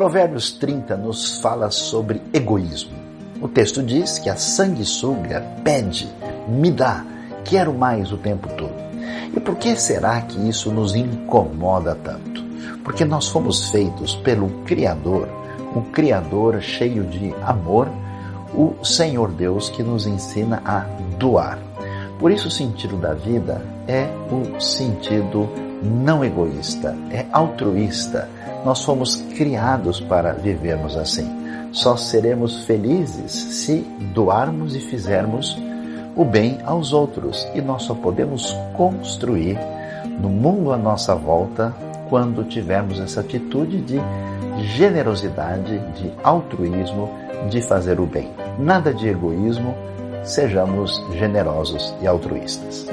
Provérbios 30 nos fala sobre egoísmo. O texto diz que a sanguessuga pede, me dá, quero mais o tempo todo. E por que será que isso nos incomoda tanto? Porque nós fomos feitos pelo Criador, um Criador cheio de amor, o Senhor Deus que nos ensina a doar. Por isso, o sentido da vida é o sentido não egoísta, é altruísta. Nós fomos criados para vivermos assim. Só seremos felizes se doarmos e fizermos o bem aos outros. E nós só podemos construir no mundo à nossa volta quando tivermos essa atitude de generosidade, de altruísmo, de fazer o bem. Nada de egoísmo, sejamos generosos e altruístas.